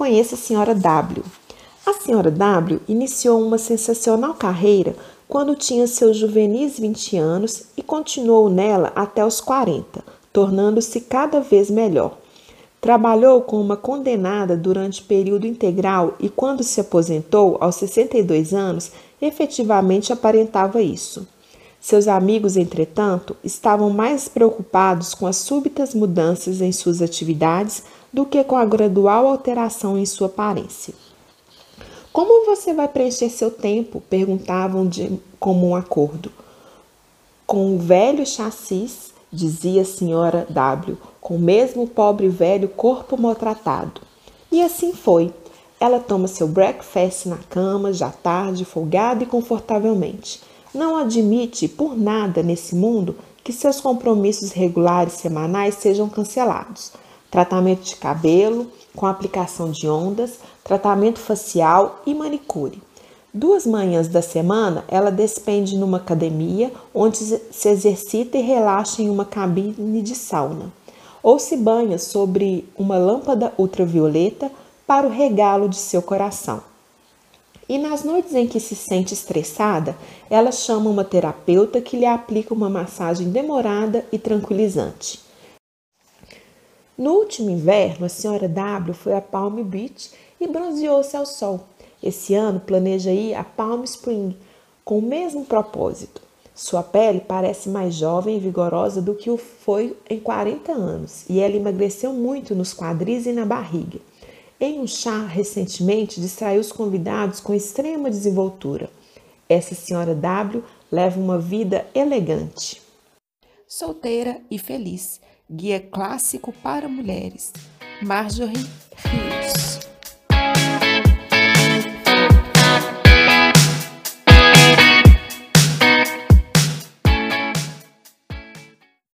conheça a senhora W. A senhora W iniciou uma sensacional carreira quando tinha seus juvenis 20 anos e continuou nela até os 40, tornando-se cada vez melhor. Trabalhou com uma condenada durante período integral e, quando se aposentou, aos 62 anos, efetivamente aparentava isso. Seus amigos, entretanto, estavam mais preocupados com as súbitas mudanças em suas atividades do que com a gradual alteração em sua aparência. Como você vai preencher seu tempo? perguntavam de comum acordo. Com o velho chassis, dizia a senhora W, com o mesmo pobre velho corpo maltratado. E assim foi. Ela toma seu breakfast na cama, já tarde, folgada e confortavelmente. Não admite por nada nesse mundo que seus compromissos regulares semanais sejam cancelados. Tratamento de cabelo, com aplicação de ondas, tratamento facial e manicure. Duas manhãs da semana ela despende numa academia onde se exercita e relaxa em uma cabine de sauna ou se banha sobre uma lâmpada ultravioleta para o regalo de seu coração. E nas noites em que se sente estressada, ela chama uma terapeuta que lhe aplica uma massagem demorada e tranquilizante. No último inverno, a senhora W foi a Palm Beach e bronzeou-se ao sol. Esse ano planeja ir a Palm Spring com o mesmo propósito. Sua pele parece mais jovem e vigorosa do que o foi em 40 anos, e ela emagreceu muito nos quadris e na barriga. Em um chá recentemente, distraiu os convidados com extrema desenvoltura. Essa senhora W leva uma vida elegante. Solteira e feliz, guia clássico para mulheres. Marjorie Rios.